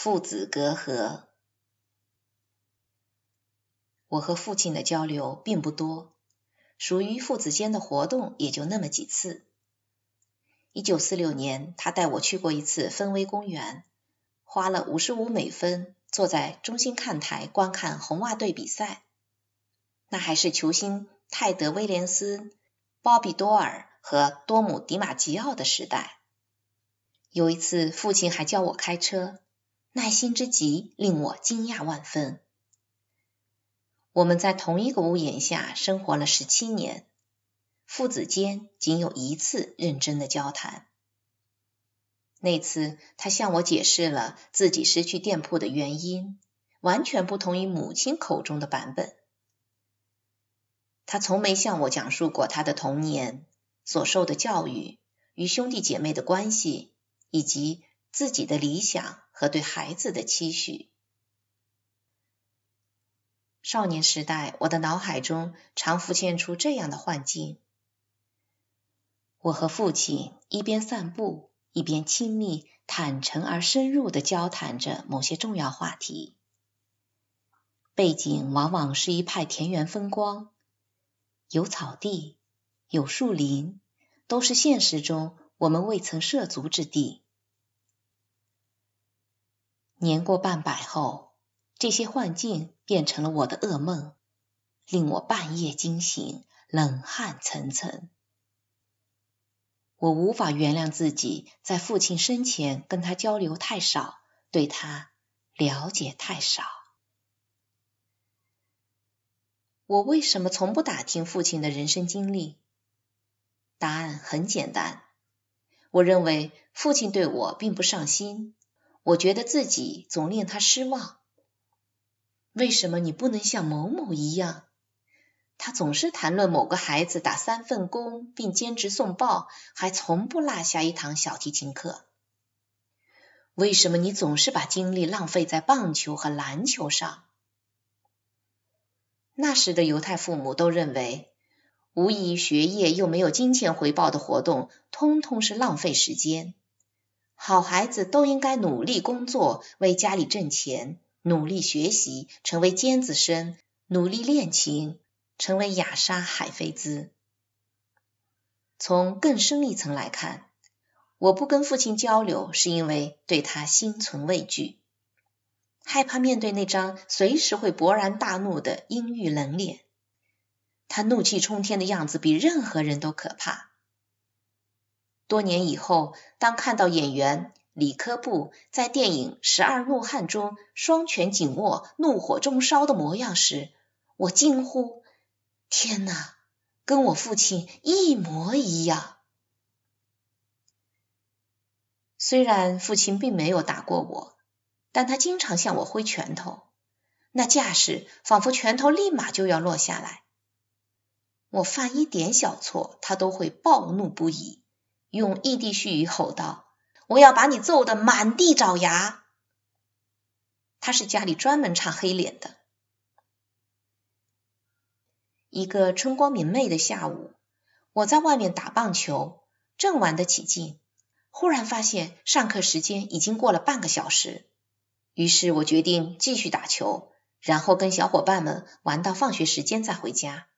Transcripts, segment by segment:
父子隔阂。我和父亲的交流并不多，属于父子间的活动也就那么几次。一九四六年，他带我去过一次芬威公园，花了五十五美分，坐在中心看台观看红袜队比赛。那还是球星泰德·威廉斯、鲍比·多尔和多姆·迪马吉奥的时代。有一次，父亲还教我开车，耐心之极，令我惊讶万分。我们在同一个屋檐下生活了十七年，父子间仅有一次认真的交谈。那次，他向我解释了自己失去店铺的原因，完全不同于母亲口中的版本。他从没向我讲述过他的童年所受的教育与兄弟姐妹的关系，以及自己的理想和对孩子的期许。少年时代，我的脑海中常浮现出这样的幻境：我和父亲一边散步，一边亲密、坦诚而深入的交谈着某些重要话题。背景往往是一派田园风光，有草地，有树林，都是现实中我们未曾涉足之地。年过半百后。这些幻境变成了我的噩梦，令我半夜惊醒，冷汗涔涔。我无法原谅自己在父亲生前跟他交流太少，对他了解太少。我为什么从不打听父亲的人生经历？答案很简单，我认为父亲对我并不上心，我觉得自己总令他失望。为什么你不能像某某一样？他总是谈论某个孩子打三份工，并兼职送报，还从不落下一堂小提琴课。为什么你总是把精力浪费在棒球和篮球上？那时的犹太父母都认为，无益学业又没有金钱回报的活动，通通是浪费时间。好孩子都应该努力工作，为家里挣钱。努力学习，成为尖子生；努力练琴，成为雅莎海菲兹。从更深一层来看，我不跟父亲交流，是因为对他心存畏惧，害怕面对那张随时会勃然大怒的阴郁冷脸。他怒气冲天的样子比任何人都可怕。多年以后，当看到演员。李科布在电影《十二怒汉》中双拳紧握、怒火中烧的模样时，我惊呼：“天哪，跟我父亲一模一样！”虽然父亲并没有打过我，但他经常向我挥拳头，那架势仿佛拳头立马就要落下来。我犯一点小错，他都会暴怒不已，用异地絮语吼道。我要把你揍得满地找牙。他是家里专门唱黑脸的。一个春光明媚的下午，我在外面打棒球，正玩得起劲，忽然发现上课时间已经过了半个小时。于是我决定继续打球，然后跟小伙伴们玩到放学时间再回家。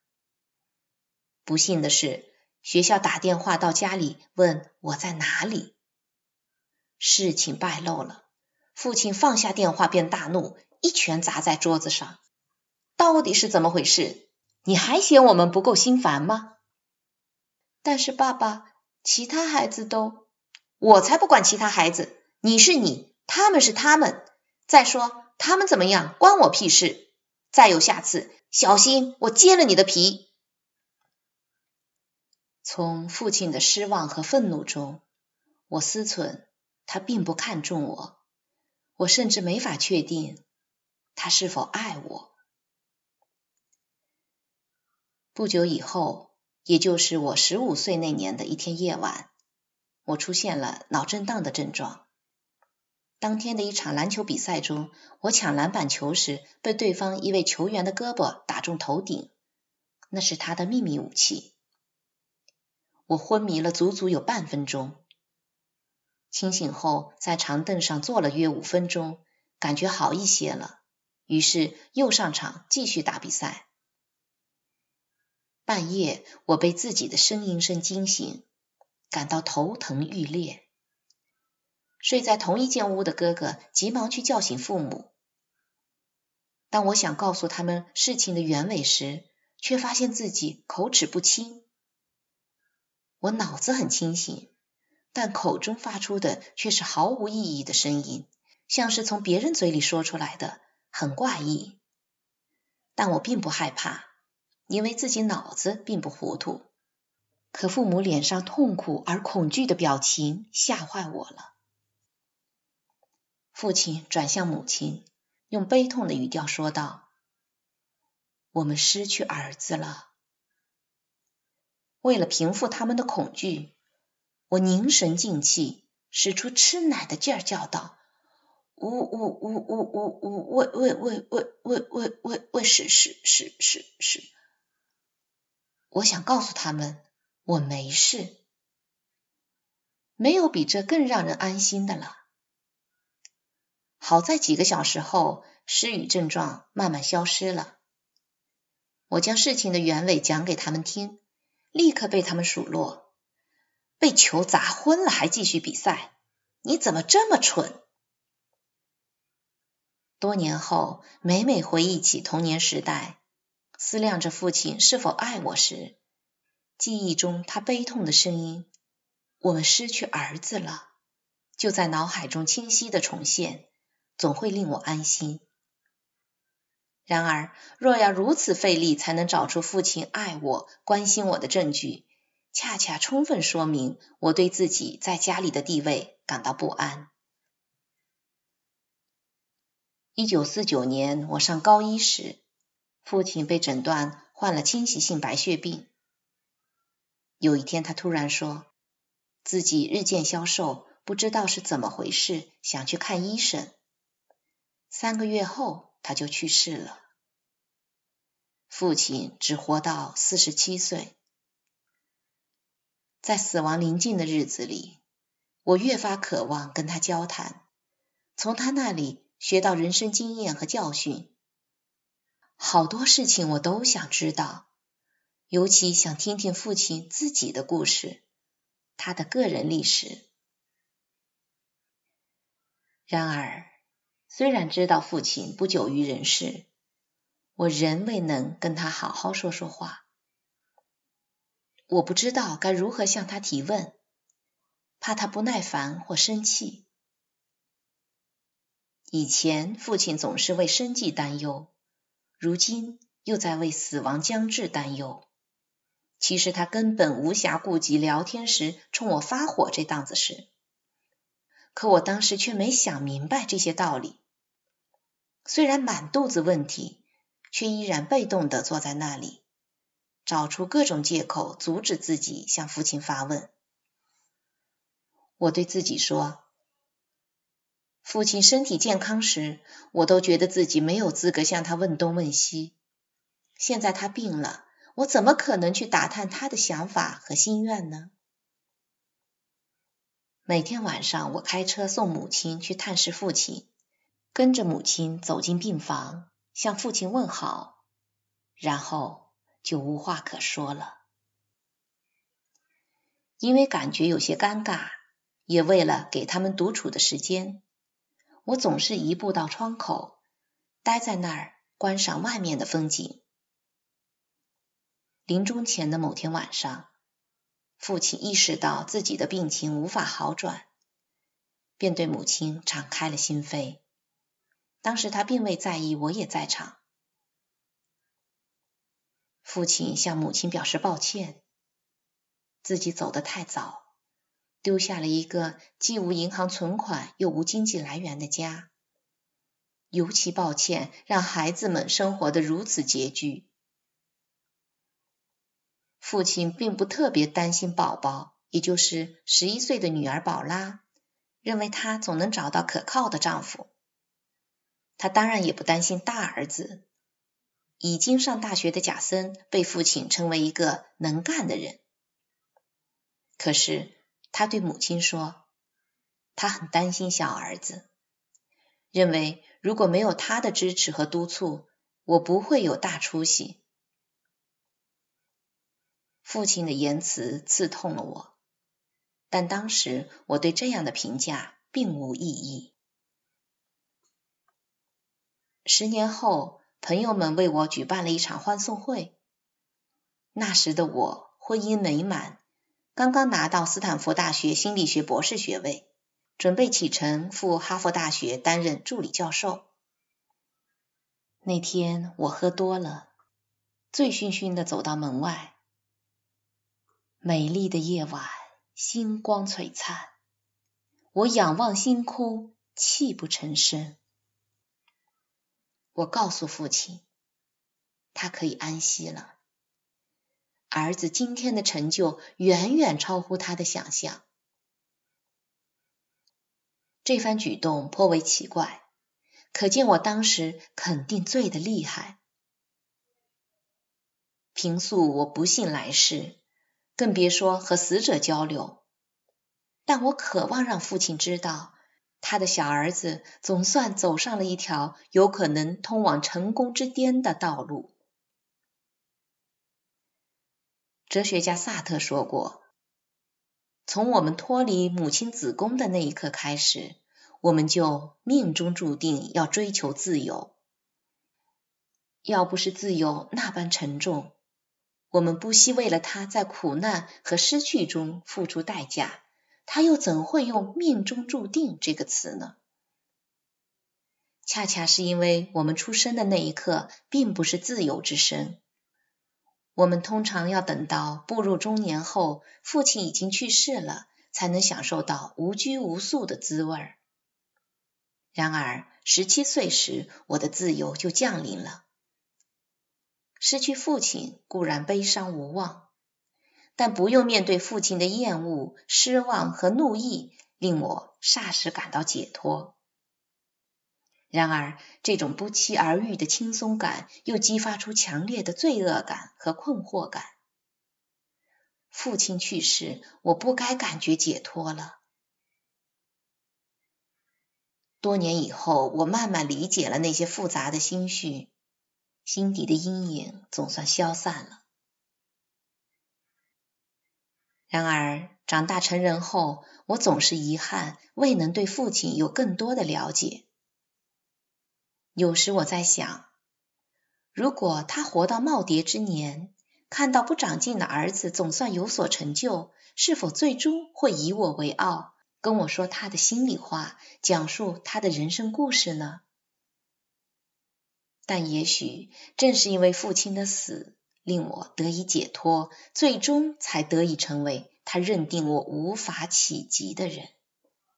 不幸的是，学校打电话到家里问我在哪里。事情败露了，父亲放下电话便大怒，一拳砸在桌子上。到底是怎么回事？你还嫌我们不够心烦吗？但是爸爸，其他孩子都……我才不管其他孩子，你是你，他们是他们。再说他们怎么样，关我屁事。再有下次，小心我揭了你的皮。从父亲的失望和愤怒中，我思忖。他并不看重我，我甚至没法确定他是否爱我。不久以后，也就是我十五岁那年的一天夜晚，我出现了脑震荡的症状。当天的一场篮球比赛中，我抢篮板球时被对方一位球员的胳膊打中头顶，那是他的秘密武器。我昏迷了足足有半分钟。清醒后，在长凳上坐了约五分钟，感觉好一些了，于是又上场继续打比赛。半夜，我被自己的呻吟声惊醒，感到头疼欲裂。睡在同一间屋的哥哥急忙去叫醒父母。当我想告诉他们事情的原委时，却发现自己口齿不清。我脑子很清醒，但口中发出的却是毫无意义的声音，像是从别人嘴里说出来的，很怪异。但我并不害怕，因为自己脑子并不糊涂。可父母脸上痛苦而恐惧的表情吓坏我了。父亲转向母亲，用悲痛的语调说道：“我们失去儿子了。”为了平复他们的恐惧，我凝神静气，使出吃奶的劲儿叫道：“呜呜呜呜呜呜，喂喂喂喂喂喂喂喂，是是是是是。”我想告诉他们，我没事，没有比这更让人安心的了。好在几个小时后，失语症状慢慢消失了。我将事情的原委讲给他们听，立刻被他们数落：被球砸昏了还继续比赛，你怎么这么蠢？多年后，每每回忆起童年时代，思量着父亲是否爱我时，记忆中他悲痛的声音：“我们失去儿子了”，就在脑海中清晰的重现。总会令我安心。然而，若要如此费力才能找出父亲爱我、关心我的证据，恰恰充分说明我对自己在家里的地位感到不安。一九四九年，我上高一时，父亲被诊断患了侵袭性白血病。有一天，他突然说自己日渐消瘦，不知道是怎么回事，想去看医生。三个月后，他就去世了。父亲只活到四十七岁。在死亡临近的日子里，我越发渴望跟他交谈，从他那里学到人生经验和教训。好多事情我都想知道，尤其想听听父亲自己的故事，他的个人历史。然而。虽然知道父亲不久于人世，我仍未能跟他好好说说话。我不知道该如何向他提问，怕他不耐烦或生气。以前父亲总是为生计担忧，如今又在为死亡将至担忧。其实他根本无暇顾及聊天时冲我发火这档子事。可我当时却没想明白这些道理。虽然满肚子问题，却依然被动的坐在那里，找出各种借口阻止自己向父亲发问。我对自己说：“父亲身体健康时，我都觉得自己没有资格向他问东问西。现在他病了，我怎么可能去打探他的想法和心愿呢？”每天晚上，我开车送母亲去探视父亲。跟着母亲走进病房，向父亲问好，然后就无话可说了。因为感觉有些尴尬，也为了给他们独处的时间，我总是移步到窗口，待在那儿观赏外面的风景。临终前的某天晚上，父亲意识到自己的病情无法好转，便对母亲敞开了心扉。当时他并未在意我也在场。父亲向母亲表示抱歉，自己走得太早，丢下了一个既无银行存款又无经济来源的家。尤其抱歉让孩子们生活的如此拮据。父亲并不特别担心宝宝，也就是十一岁的女儿宝拉，认为她总能找到可靠的丈夫。他当然也不担心大儿子，已经上大学的贾森被父亲称为一个能干的人。可是他对母亲说，他很担心小儿子，认为如果没有他的支持和督促，我不会有大出息。父亲的言辞刺痛了我，但当时我对这样的评价并无异议。十年后，朋友们为我举办了一场欢送会。那时的我婚姻美满，刚刚拿到斯坦福大学心理学博士学位，准备启程赴哈佛大学担任助理教授。那天我喝多了，醉醺醺的走到门外。美丽的夜晚，星光璀璨，我仰望星空，泣不成声。我告诉父亲，他可以安息了。儿子今天的成就远远超乎他的想象。这番举动颇为奇怪，可见我当时肯定醉得厉害。平素我不信来世，更别说和死者交流。但我渴望让父亲知道，他的小儿子总算走上了一条有可能通往成功之巅的道路。哲学家萨特说过：“从我们脱离母亲子宫的那一刻开始，我们就命中注定要追求自由。要不是自由那般沉重，我们不惜为了他在苦难和失去中付出代价，他又怎会用‘命中注定’这个词呢？恰恰是因为我们出生的那一刻并不是自由之身。”我们通常要等到步入中年后，父亲已经去世了，才能享受到无拘无束的滋味。然而，十七岁时，我的自由就降临了。失去父亲固然悲伤无望，但不用面对父亲的厌恶、失望和怒意，令我霎时感到解脱。然而，这种不期而遇的轻松感又激发出强烈的罪恶感和困惑感。父亲去世，我不该感觉解脱了。多年以后，我慢慢理解了那些复杂的心绪，心底的阴影总算消散了。然而，长大成人后，我总是遗憾未能对父亲有更多的了解。有时我在想，如果他活到耄耋之年，看到不长进的儿子总算有所成就，是否最终会以我为傲，跟我说他的心里话，讲述他的人生故事呢？但也许正是因为父亲的死，令我得以解脱，最终才得以成为他认定我无法企及的人。